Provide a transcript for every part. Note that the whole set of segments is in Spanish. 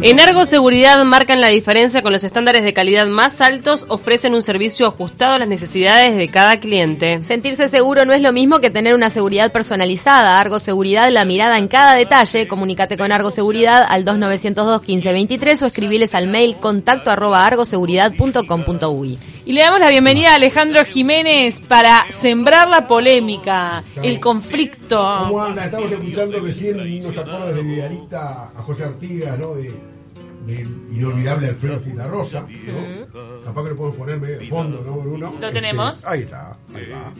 En Argo Seguridad marcan la diferencia con los estándares de calidad más altos, ofrecen un servicio ajustado a las necesidades de cada cliente. Sentirse seguro no es lo mismo que tener una seguridad personalizada. Argo Seguridad, la mirada en cada detalle. Comunícate con Argo Seguridad al 2902 1523 o escribiles al mail contacto arroba argoseguridad.com.uy. Y le damos la bienvenida a Alejandro Jiménez para sembrar la polémica, el conflicto. ¿Cómo anda? Estamos escuchando recién unos acordes de Vidarista a José Artigas, ¿no? De, del inolvidable Alfredo Citarrosa, ¿no? Capaz que lo podemos poner medio de fondo, ¿no, Bruno? Lo tenemos. ahí está, ahí va.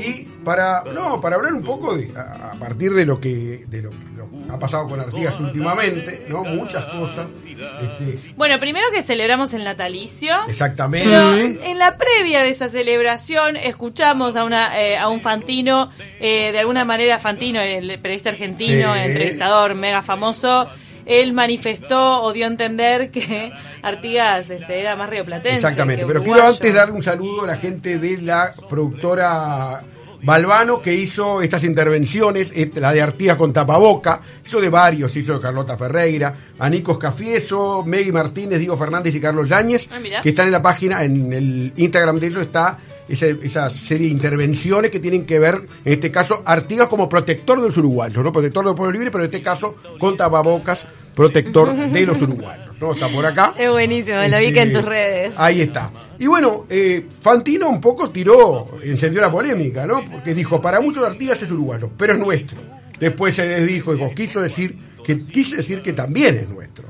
Y para, no, para hablar un poco de, a, a partir de lo que, de lo, lo ha pasado con Artigas últimamente, ¿no? Muchas cosas. Este, Bueno, primero que celebramos el natalicio. exactamente. Pero en la previa de esa celebración escuchamos a una eh, a un Fantino, eh, de alguna manera Fantino, el periodista argentino, Sí. entrevistador mega famoso, él manifestó o dio a entender que Artigas este, era más rioplatense. Exactamente, pero uruguayo. quiero antes darle un saludo a la gente de la productora Balbano que hizo estas intervenciones, la de Artigas con tapaboca, hizo de varios, hizo de Carlota Ferreira, a Nicos Cafieso, Meggy Martínez, Diego Fernández y Carlos Yáñez, Ah, que están en la página, en el Instagram de ellos está esa, esa serie de intervenciones que tienen que ver, en este caso, Artigas como protector de los uruguayos, ¿no? Protector del pueblo libre, pero en este caso con tapabocas, protector de los uruguayos, ¿no? Está por acá. Es buenísimo, lo vi que en Este, tus redes. Ahí está. Y bueno, eh, Fantino un poco tiró, encendió la polémica, ¿no? Porque dijo, para muchos Artigas es uruguayo, pero es nuestro. Después se desdijo, dijo, quiso decir que quise decir que también es nuestro.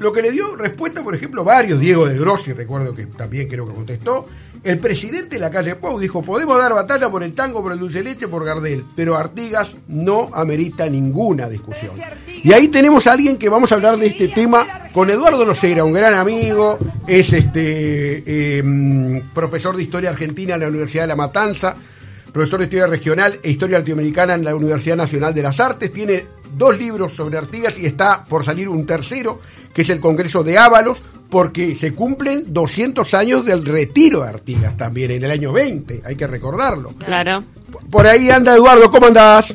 Lo que le dio respuesta, por ejemplo, varios, Diego del Grossi, recuerdo que también creo que contestó, el presidente de la calle Pau dijo, podemos dar batalla por el tango, por el dulce de leche, por Gardel, pero Artigas no amerita ninguna discusión. Y ahí tenemos a alguien que vamos a hablar de este tema con Eduardo Nocera, un gran amigo, es este eh, mm, profesor de Historia Argentina en la Universidad de La Matanza, profesor de Historia Regional e Historia Latinoamericana en la Universidad Nacional de las Artes, tiene dos libros sobre Artigas y está por salir un tercero, que es el Congreso de Ábalos, porque se cumplen 200 años del retiro de Artigas también, en el año 20, hay que recordarlo. Claro. Por ahí anda Eduardo, ¿cómo andás?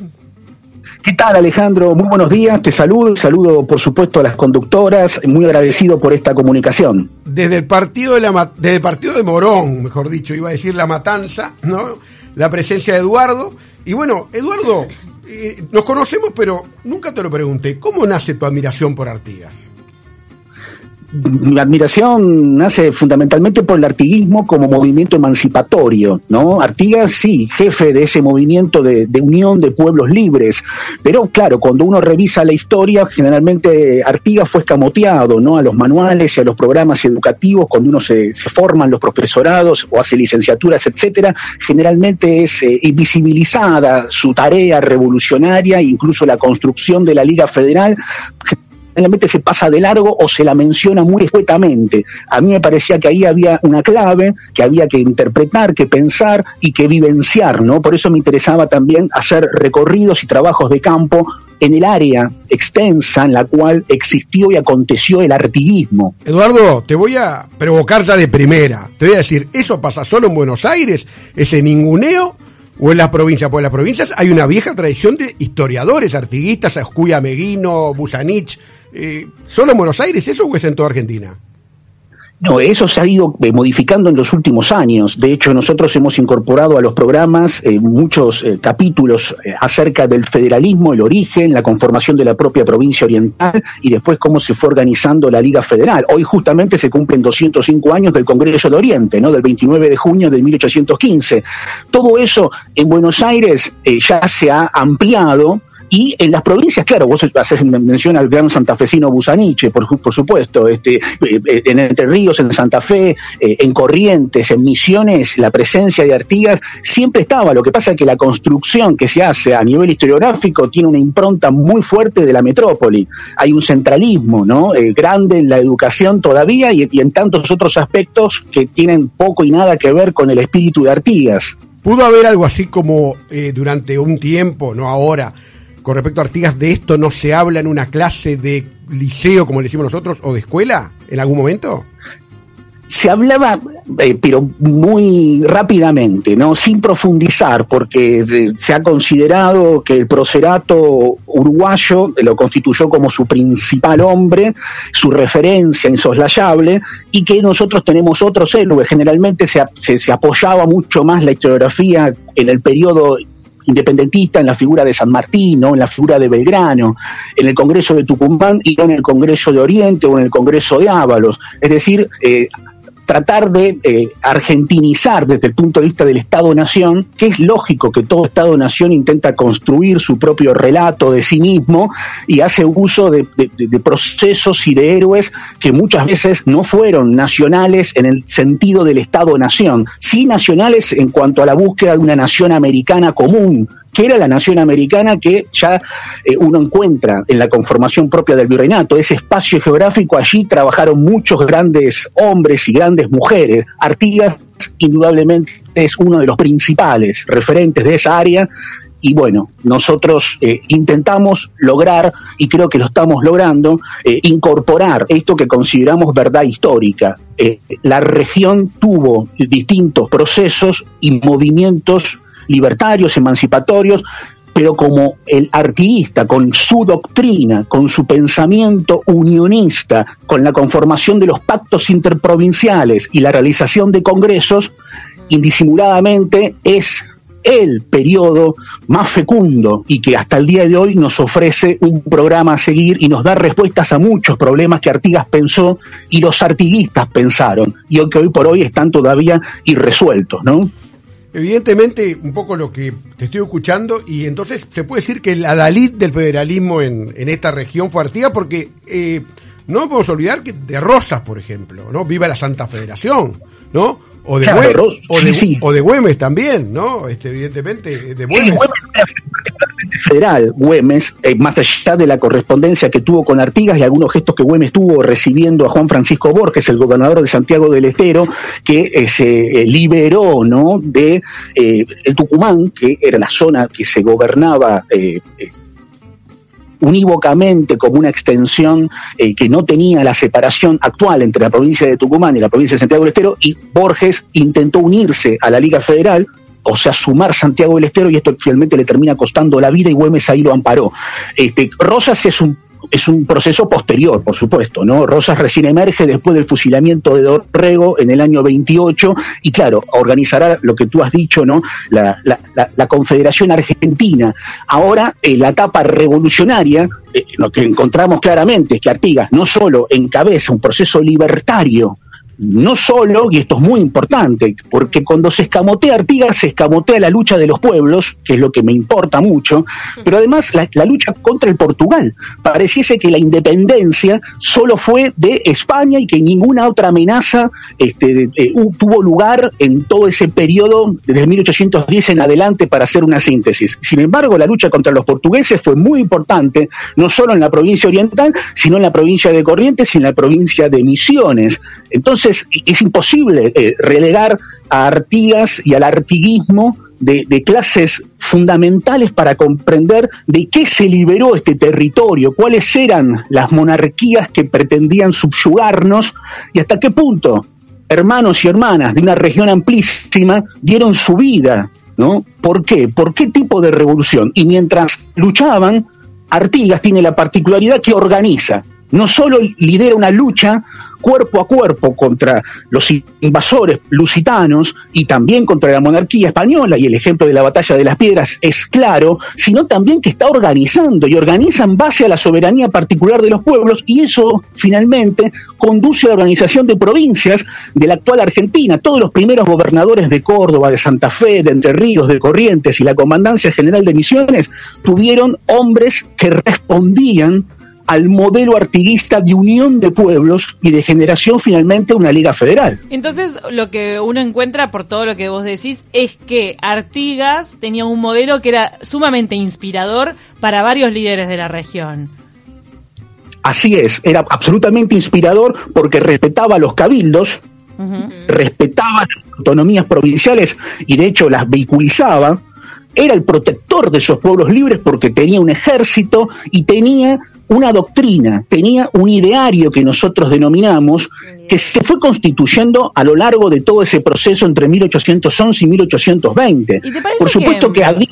¿Qué tal Alejandro? Muy buenos días, te saludo saludo por supuesto a las conductoras, muy agradecido por esta comunicación. desde el partido de la desde el partido de Morón, mejor dicho, iba a decir la matanza, ¿no? La presencia de Eduardo. Y bueno, Eduardo, eh, nos conocemos, pero nunca te lo pregunté. ¿Cómo nace tu admiración por Artigas? Mi admiración nace fundamentalmente por el artiguismo como movimiento emancipatorio, ¿no? Artigas, sí, jefe de ese movimiento de, de unión de pueblos libres, pero claro, cuando uno revisa la historia, generalmente Artigas fue escamoteado, ¿no? A los manuales y a los programas educativos, cuando uno se, se forman los profesorados o hace licenciaturas, etcétera, generalmente es eh, invisibilizada su tarea revolucionaria, incluso la construcción de la Liga Federal, generalmente se pasa de largo o se la menciona muy escuetamente. A mí me parecía que ahí había una clave que había que interpretar, que pensar y que vivenciar, ¿no? Por eso me interesaba también hacer recorridos y trabajos de campo en el área extensa en la cual existió y aconteció el artiguismo. Eduardo, te voy a provocar ya de primera. Te voy a decir, ¿eso pasa solo en Buenos Aires? ¿Ese ninguneo? ¿O en las provincias? Pues en las provincias hay una vieja tradición de historiadores, artiguistas, Escuya Meguino, Busanich. Eh, ¿Solo en Buenos Aires eso o es en toda Argentina? No, eso se ha ido eh, modificando en los últimos años. De hecho, nosotros hemos incorporado a los programas eh, muchos eh, capítulos acerca del federalismo, el origen, la conformación de la propia provincia oriental y después cómo se fue organizando la Liga Federal. Hoy justamente se cumplen 205 años del Congreso de Oriente, ¿no? Del 29 de junio de 1815. Todo eso en Buenos Aires ya se ha ampliado y en las provincias, claro, vos haces mención al gran santafesino Busaniche, por, supuesto, este, eh, eh, en Entre Ríos, en Santa Fe, eh, en Corrientes, en Misiones, la presencia de Artigas siempre estaba. Lo que pasa es que la construcción que se hace a nivel historiográfico tiene una impronta muy fuerte de la metrópoli. Hay un centralismo, ¿no? Eh, grande en la educación todavía y, y en tantos otros aspectos que tienen poco y nada que ver con el espíritu de Artigas. ¿Pudo haber algo así como eh, durante un tiempo, no ahora, con respecto a Artigas, de esto no se habla en una clase de liceo, como le decimos nosotros, o de escuela, en algún momento? se hablaba, eh, pero muy rápidamente, no, sin profundizar, porque eh, se ha considerado que el procerato uruguayo lo constituyó como su principal hombre, su referencia insoslayable, y que nosotros tenemos otros héroes. Generalmente se, se, se apoyaba mucho más la historiografía en el periodo independentista en la figura de San Martín, en la figura de Belgrano, en el Congreso de Tucumán y no en el Congreso de Oriente o en el Congreso de Ábalos. Es decir, eh, tratar de eh, argentinizar desde el punto de vista del Estado-Nación, que es lógico que todo Estado-Nación intenta construir su propio relato de sí mismo y hace uso de, de, procesos y de héroes que muchas veces no fueron nacionales en el sentido del Estado-Nación, sí nacionales en cuanto a la búsqueda de una nación americana común, que era la nación americana que ya eh, uno encuentra en la conformación propia del virreinato, ese espacio geográfico, allí trabajaron muchos grandes hombres y grandes mujeres. Artigas indudablemente es uno de los principales referentes de esa área y bueno, nosotros eh, intentamos lograr, y creo que lo estamos logrando, eh, incorporar esto que consideramos verdad histórica. la región tuvo distintos procesos y movimientos libertarios, emancipatorios, pero como el artiguista, con su doctrina, con su pensamiento unionista, con la conformación de los pactos interprovinciales y la realización de congresos, indisimuladamente es el periodo más fecundo y que hasta el día de hoy nos ofrece un programa a seguir y nos da respuestas a muchos problemas que Artigas pensó y los artiguistas pensaron y que hoy por hoy están todavía irresueltos, ¿no? Evidentemente, un poco lo que te estoy escuchando, y entonces se puede decir que el adalid del federalismo en, en esta región fue Artigas, porque eh, no podemos olvidar que de Rosas, por ejemplo, ¿no? Viva la Santa Federación, ¿no? O de, o, de Güemes también, ¿no? Este, evidentemente, de Güemes. Federal, Güemes, eh, más allá de la correspondencia que tuvo con Artigas y algunos gestos que Güemes tuvo recibiendo a Juan Francisco Borges, el gobernador de Santiago del Estero, que eh, se eh, liberó, ¿no? De el Tucumán, que era la zona que se gobernaba unívocamente como una extensión que no tenía la separación actual entre la provincia de Tucumán y la provincia de Santiago del Estero, y Borges intentó unirse a la Liga Federal, o sea, sumar Santiago del Estero, y esto finalmente le termina costando la vida y Güemes ahí lo amparó. Este, Rosas es un es un proceso posterior, por supuesto, ¿no? Rosas recién emerge después del fusilamiento de Dorrego en el año 28 y claro, organizará lo que tú has dicho, ¿no? La, Confederación Argentina. Ahora, en la etapa revolucionaria, eh, lo que encontramos claramente es que Artigas no solo encabeza un proceso libertario, no solo, y esto es muy importante, porque cuando se escamotea Artigas, se escamotea la lucha de los pueblos, que es lo que me importa mucho, pero además la, lucha contra el Portugal. Pareciese que la independencia solo fue de España y que ninguna otra amenaza este, tuvo lugar en todo ese periodo, desde 1810 en adelante, para hacer una síntesis. Sin embargo, la lucha contra los portugueses fue muy importante, no solo en la provincia oriental, sino en la provincia de Corrientes y en la provincia de Misiones. Entonces, es imposible eh, relegar a Artigas y al artiguismo de, clases fundamentales para comprender de qué se liberó este territorio, cuáles eran las monarquías que pretendían subyugarnos y hasta qué punto hermanos y hermanas de una región amplísima dieron su vida, ¿no? ¿Por qué? ¿Por qué tipo de revolución? Y mientras luchaban, Artigas tiene la particularidad que organiza, no solo lidera una lucha cuerpo a cuerpo contra los invasores lusitanos y también contra la monarquía española, y el ejemplo de la batalla de las piedras es claro, sino también que está organizando y organiza en base a la soberanía particular de los pueblos, y eso finalmente conduce a la organización de provincias de la actual Argentina. Todos los primeros gobernadores de Córdoba, de Santa Fe, de Entre Ríos, de Corrientes y la Comandancia General de Misiones tuvieron hombres que respondían al modelo artiguista de unión de pueblos y de generación finalmente una liga federal. Entonces lo que uno encuentra por todo lo que vos decís es que Artigas tenía un modelo que era sumamente inspirador para varios líderes de la región. Así es, era absolutamente inspirador porque respetaba los cabildos, respetaba las autonomías provinciales y de hecho las vehiculizaba era el protector de esos pueblos libres porque tenía un ejército y tenía una doctrina, tenía un ideario que nosotros denominamos, que se fue constituyendo a lo largo de todo ese proceso entre 1811 y 1820. Por supuesto que, que había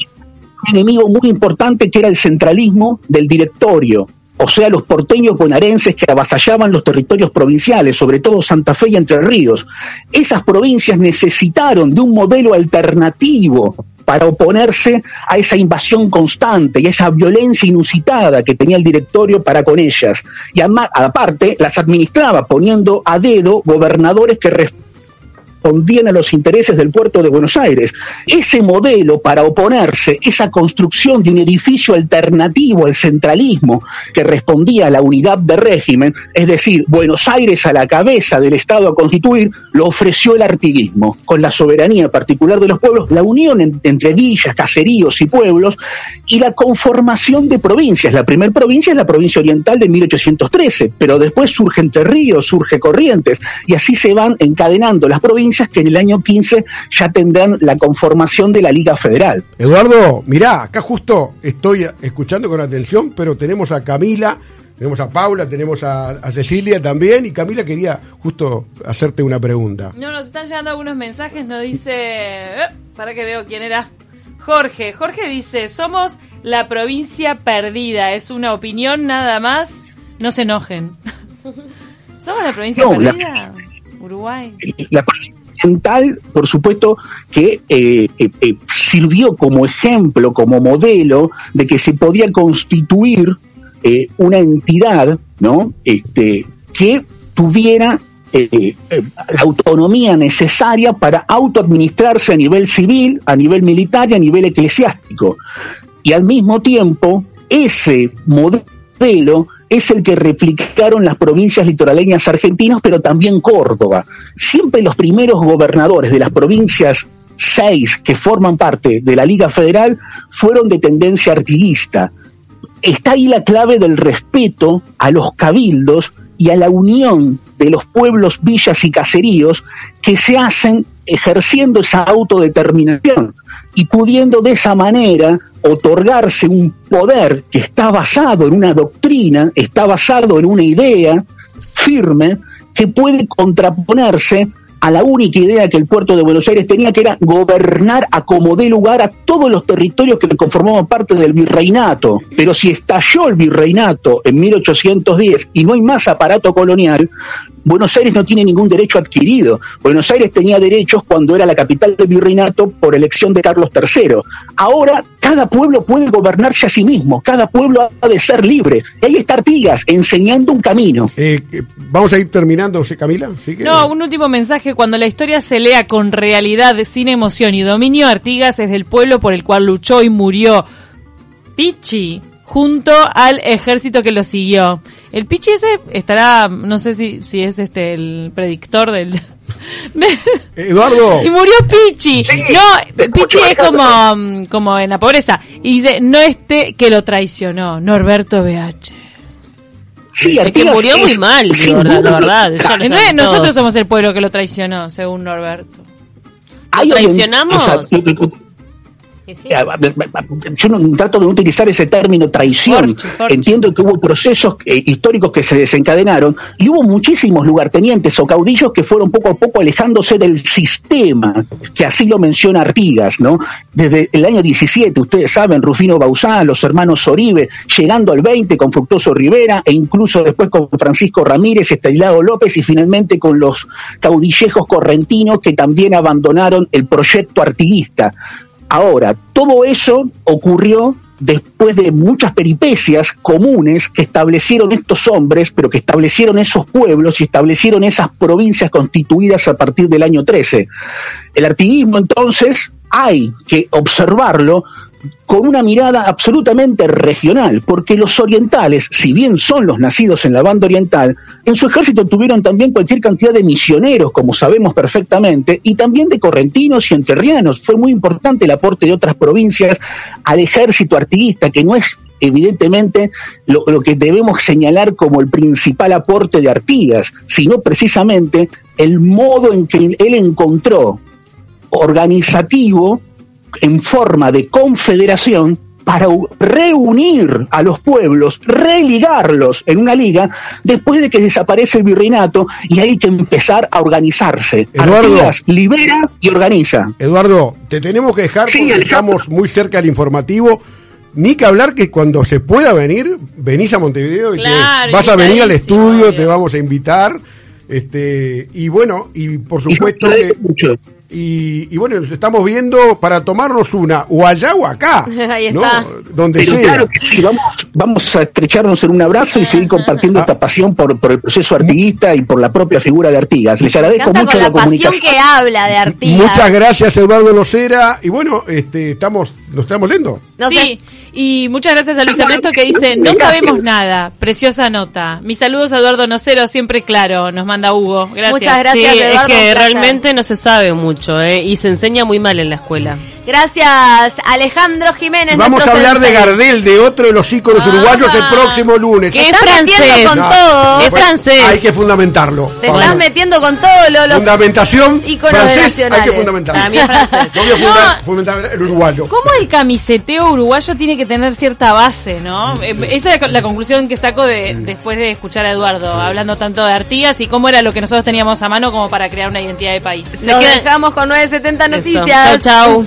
un enemigo muy importante que era el centralismo del directorio, o sea, los porteños bonaerenses que avasallaban los territorios provinciales, sobre todo Santa Fe y Entre Ríos. Esas provincias necesitaron de un modelo alternativo para oponerse a esa invasión constante y a esa violencia inusitada que tenía el directorio para con ellas. Y aparte las administraba poniendo a dedo gobernadores que respondían a los intereses del puerto de Buenos Aires. Ese modelo para oponerse, esa construcción de un edificio alternativo al centralismo que respondía a la unidad de régimen, es decir, Buenos Aires a la cabeza del Estado a constituir, lo ofreció el artiguismo, con la soberanía particular de los pueblos, la unión entre villas, caseríos y pueblos, y la conformación de provincias. La primera provincia es la provincia oriental de 1813, pero después surge Entre Ríos, surge Corrientes, y así se van encadenando las provincias que en el año 15 ya tendrán la conformación de la Liga Federal. Eduardo, mirá, acá justo estoy escuchando con atención, pero tenemos a Camila, tenemos a Paula, tenemos a, Cecilia también, y Camila quería justo hacerte una pregunta. No, nos están llegando algunos mensajes, nos dice, eh, para que veo quién era. Jorge, Jorge dice, somos la provincia perdida, es una opinión nada más, no se enojen. ¿Somos la provincia perdida? Uruguay. La oriental, por supuesto, que eh, eh, eh, sirvió como ejemplo, como modelo de que se podía constituir una entidad, ¿no? Este, que tuviera la autonomía necesaria para autoadministrarse a nivel civil, a nivel militar y a nivel eclesiástico. Y al mismo tiempo, ese modelo es el que replicaron las provincias litoraleñas argentinas, pero también Córdoba. Siempre los primeros gobernadores de las provincias seis que forman parte de la Liga Federal fueron de tendencia artiguista. Está ahí la clave del respeto a los cabildos y a la unión de los pueblos, villas y caseríos que se hacen ejerciendo esa autodeterminación y pudiendo de esa manera otorgarse un poder que está basado en una doctrina, está basado en una idea firme que puede contraponerse a la única idea que el puerto de Buenos Aires tenía, que era gobernar a como dé lugar a todos los territorios que conformaban parte del virreinato. Pero si estalló el virreinato en 1810 y no hay más aparato colonial, Buenos Aires no tiene ningún derecho adquirido. Buenos Aires tenía derechos cuando era la capital del virreinato por elección de Carlos III. Ahora cada pueblo puede gobernarse a sí mismo, cada pueblo ha de ser libre. Y ahí está Artigas enseñando un camino. Eh, eh, vamos a ir terminando, Camila. No, un último mensaje. Cuando la historia se lea con realidad, sin emoción y dominio, Artigas es del pueblo por el cual luchó y murió. Pichi, junto al ejército que lo siguió. El Pichi ese estará, no sé si, si es este el predictor del... Eduardo. Y murió Pichi. no, Pichi es como, como en la pobreza. Y dice, no este que lo traicionó, Norberto BH. Sí, es que murió muy mal, la verdad. nosotros somos el pueblo que lo traicionó, según Norberto. ¿Lo traicionamos? Yo no, trato de utilizar ese término traición. Entiendo que hubo procesos eh, históricos que se desencadenaron y hubo muchísimos lugartenientes o caudillos que fueron poco a poco alejándose del sistema, que así lo menciona Artigas, ¿no? Desde el año 17, ustedes saben, Rufino Bausá, los hermanos Oribe, llegando al 20 con Fructuoso Rivera e incluso después con Francisco Ramírez, Estanislao López y finalmente con los caudillejos correntinos que también abandonaron el proyecto artiguista. Ahora, todo eso ocurrió después de muchas peripecias comunes que establecieron estos hombres, pero que establecieron esos pueblos y establecieron esas provincias constituidas a partir del año 13. El artiguismo entonces hay que observarlo con una mirada absolutamente regional, porque los orientales, si bien son los nacidos en la banda oriental, en su ejército tuvieron también cualquier cantidad de misioneros, como sabemos perfectamente, y también de correntinos y enterrianos. Fue muy importante el aporte de otras provincias al ejército artiguista, que no es evidentemente lo, lo que debemos señalar como el principal aporte de Artigas, sino precisamente el modo en que él encontró organizativo en forma de confederación para reunir a los pueblos, religarlos en una liga, después de que desaparece el virreinato y hay que empezar a organizarse. Eduardo. Artigas libera y organiza. Eduardo, te tenemos que dejar Sí, porque estamos muy cerca del informativo. Ni que hablar que cuando se pueda venir, venís a Montevideo y te- Claro, vas a venir al estudio, obvio. te vamos a invitar. Este, y bueno, y por supuesto que. Y, y bueno, nos estamos viendo para tomarnos una, o allá o acá. Ahí ¿no? está. Donde Pero sea. claro que sí, vamos, vamos a estrecharnos en un abrazo y seguir compartiendo esta pasión por, por el proceso artiguista y por la propia figura de Artigas. Les agradezco mucho con la, la pasión comunicación. que habla de Artigas. Muchas gracias, Eduardo Locera. Y bueno, este, estamos, nos estamos yendo. No sé. Y muchas gracias a Luis Ernesto que dice, no sabemos nada, preciosa nota. Mis saludos a Eduardo Nocero, siempre claro, nos manda Hugo. Gracias. Muchas gracias, sí, Eduardo, es que realmente no se sabe mucho, ¿eh? Y se enseña muy mal en la escuela. Gracias, Alejandro Jiménez. Vamos a hablar de. Gardel, de otro de los íconos Ah. uruguayos, el próximo lunes. Que es estás metiendo francés. con No, todo. Es pues, francés. Hay que fundamentarlo. Te Vamos. estás metiendo con todo lo, los Fundamentación íconos francés, hay que fundamentarlo. Es francés. No voy a fundar, fundamentar el uruguayo. ¿Cómo el camiseteo uruguayo tiene que tener cierta base, no? Eh, Esa es la- la conclusión que saco de, después de escuchar a Eduardo hablando tanto de Artigas y cómo era lo que nosotros teníamos a mano como para crear una identidad de país. Queda- dejamos con 970 Eso. noticias. Chau, chau.